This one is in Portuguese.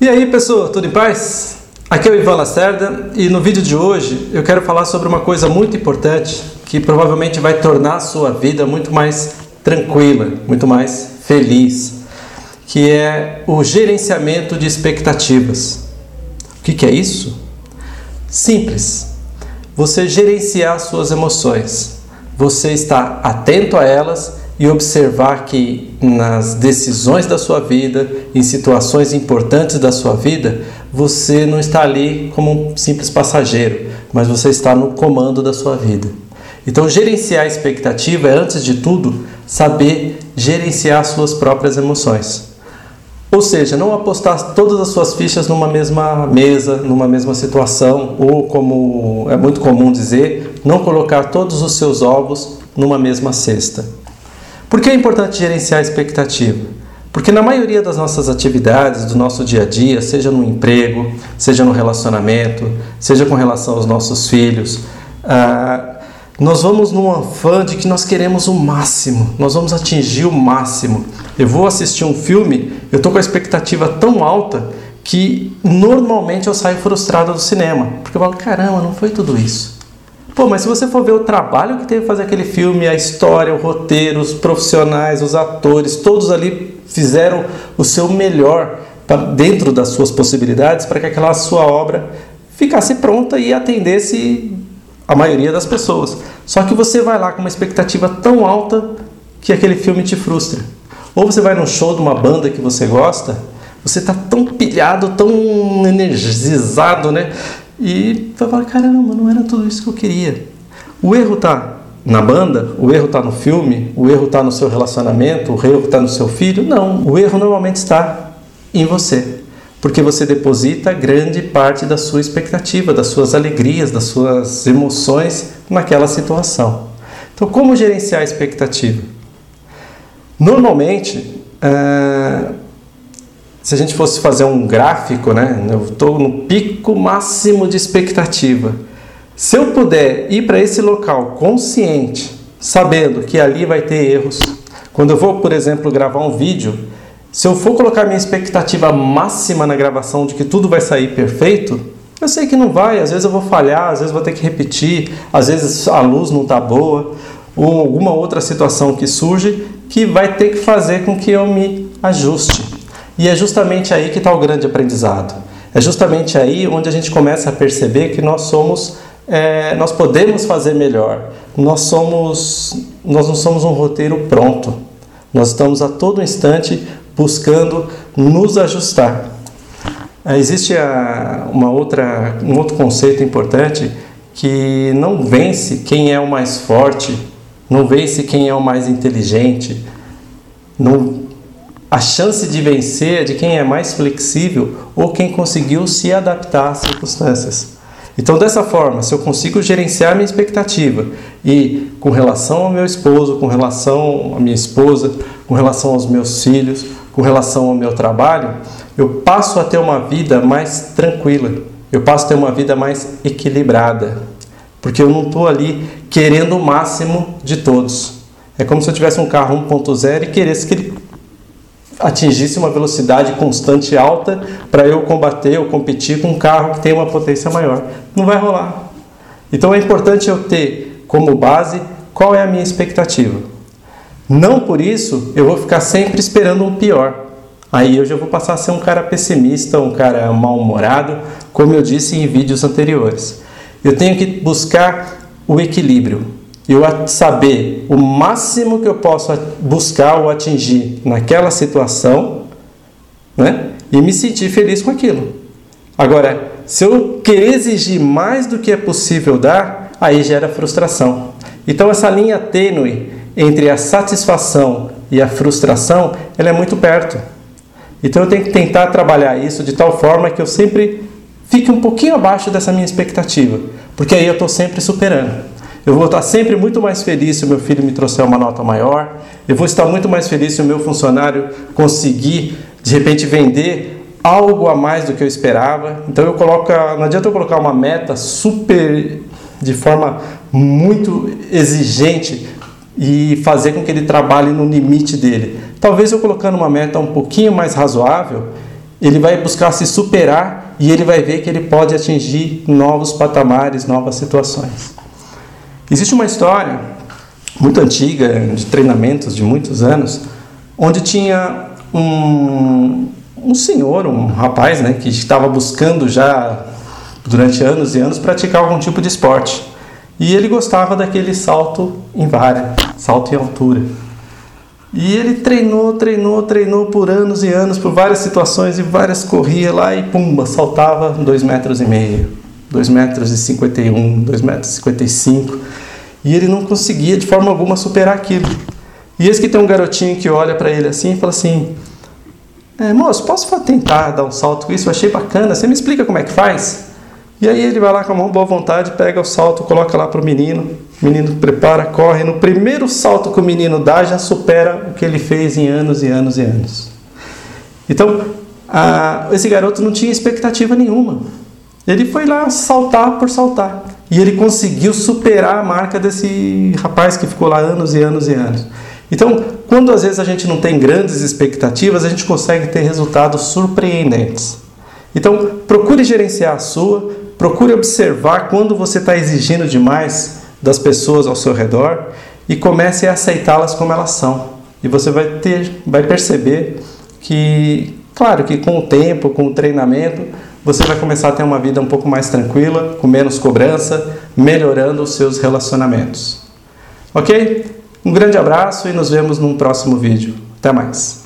E aí, pessoal, tudo em paz? Aqui é o Ivan Lacerda e no vídeo de hoje eu quero falar sobre uma coisa muito importante que provavelmente vai tornar a sua vida muito mais tranquila, muito mais feliz, que é o gerenciamento de expectativas. O que, que é isso? Simples. Você gerenciar suas emoções. Você estar atento a elas e observar que nas decisões da sua vida, em situações importantes da sua vida, você não está ali como um simples passageiro, mas você está no comando da sua vida. Então, gerenciar a expectativa é, antes de tudo, saber gerenciar suas próprias emoções. Ou seja, não apostar todas as suas fichas numa mesma mesa, numa mesma situação, ou como é muito comum dizer, não colocar todos os seus ovos numa mesma cesta. Por que é importante gerenciar a expectativa? Porque na maioria das nossas atividades, do nosso dia a dia, seja no emprego, seja no relacionamento, seja com relação aos nossos filhos, ah, nós vamos num afã de que nós queremos o máximo, nós vamos atingir o máximo. Eu vou assistir um filme, eu estou com a expectativa tão alta que normalmente eu saio frustrado do cinema, porque eu falo, caramba, não foi tudo isso. Pô, mas se você for ver o trabalho que teve fazer aquele filme, a história, o roteiro, os profissionais, os atores, todos ali fizeram o seu melhor dentro das suas possibilidades para que aquela sua obra ficasse pronta e atendesse a maioria das pessoas. Só que você vai lá com uma expectativa tão alta que aquele filme te frustra. Ou você vai num show de uma banda que você gosta, você está tão pilhado, tão energizado, né? E vai falar, caramba, não era tudo isso que eu queria. O erro está na banda, o erro está no filme, o erro está no seu relacionamento, o erro está no seu filho. Não, o erro normalmente está em você. Porque você deposita grande parte da sua expectativa, das suas alegrias, das suas emoções naquela situação. Então, como gerenciar a expectativa? Normalmente, uh, se a gente fosse fazer um gráfico, né? Eu estou no pico máximo de expectativa. Se eu puder ir para esse local consciente, sabendo que ali vai ter erros, quando eu vou, por exemplo, gravar um vídeo, se eu for colocar minha expectativa máxima na gravação de que tudo vai sair perfeito, eu sei que não vai, às vezes eu vou falhar, às vezes vou ter que repetir, às vezes a luz não está boa, ou alguma outra situação que surge que vai ter que fazer com que eu me ajuste. E é justamente aí que está o grande aprendizado. É justamente aí onde a gente começa a perceber que nós somos, é, nós podemos fazer melhor. Nós somos, nós não somos um roteiro pronto. Nós estamos a todo instante buscando nos ajustar. É, existe a, uma outra, um outro conceito importante que não vence quem é o mais forte, não vence quem é o mais inteligente, não, a chance de vencer é de quem é mais flexível ou quem conseguiu se adaptar às circunstâncias. Então, dessa forma, se eu consigo gerenciar minha expectativa e com relação ao meu esposo, com relação à minha esposa, com relação aos meus filhos, com relação ao meu trabalho, eu passo a ter uma vida mais tranquila, eu passo a ter uma vida mais equilibrada, porque eu não estou ali querendo o máximo de todos. É como se eu tivesse um carro 1.0 e queresse que ele atingisse uma velocidade constante alta para eu combater ou competir com um carro que tem uma potência maior. Não vai rolar. Então é importante eu ter como base qual é a minha expectativa. Não por isso eu vou ficar sempre esperando um pior. Aí eu já vou passar a ser um cara pessimista, um cara mal-humorado, como eu disse em vídeos anteriores. Eu tenho que buscar o equilíbrio eu saber o máximo que eu posso buscar ou atingir naquela situação, né? E me sentir feliz com aquilo. Agora, se eu querer exigir mais do que é possível dar, aí gera frustração. Então essa linha tênue entre a satisfação e a frustração, ela é muito perto. Então eu tenho que tentar trabalhar isso de tal forma que eu sempre fique um pouquinho abaixo dessa minha expectativa, porque aí eu estou sempre superando. Eu vou estar sempre muito mais feliz se o meu filho me trouxer uma nota maior. Eu vou estar muito mais feliz se o meu funcionário conseguir, de repente, vender algo a mais do que eu esperava. Então eu coloco, não adianta eu colocar uma meta super de forma muito exigente e fazer com que ele trabalhe no limite dele. Talvez eu colocando uma meta um pouquinho mais razoável, ele vai buscar se superar e ele vai ver que ele pode atingir novos patamares, novas situações. Existe uma história muito antiga, de treinamentos de muitos anos, onde tinha um, um senhor, um rapaz, né, que estava buscando já durante anos e anos praticar algum tipo de esporte. E ele gostava daquele salto em vara, salto em altura. E ele treinou, treinou, treinou por anos e anos, por várias situações e várias corria lá e pumba, saltava dois metros e meio, dois metros e cinquenta e um, dois metros e cinquenta e cinco. E ele não conseguia de forma alguma superar aquilo. E esse que tem um garotinho que olha para ele assim e fala assim: é, moço, posso tentar dar um salto com isso? Eu achei bacana, você me explica como é que faz? E aí ele vai lá com a mão boa vontade, pega o salto, coloca lá para o menino. O menino prepara, corre. No primeiro salto que o menino dá, já supera o que ele fez em anos e anos e anos. Então, a, esse garoto não tinha expectativa nenhuma. Ele foi lá saltar por saltar. E ele conseguiu superar a marca desse rapaz que ficou lá anos e anos e anos. Então, quando às vezes a gente não tem grandes expectativas, a gente consegue ter resultados surpreendentes. Então, procure gerenciar a sua, Procure observar quando você está exigindo demais das pessoas ao seu redor e comece a aceitá-las como elas são. E você vai ter, vai perceber que, claro, que com o tempo, com o treinamento, você vai começar a ter uma vida um pouco mais tranquila, com menos cobrança, melhorando os seus relacionamentos. Ok? Um grande abraço e nos vemos num próximo vídeo. Até mais!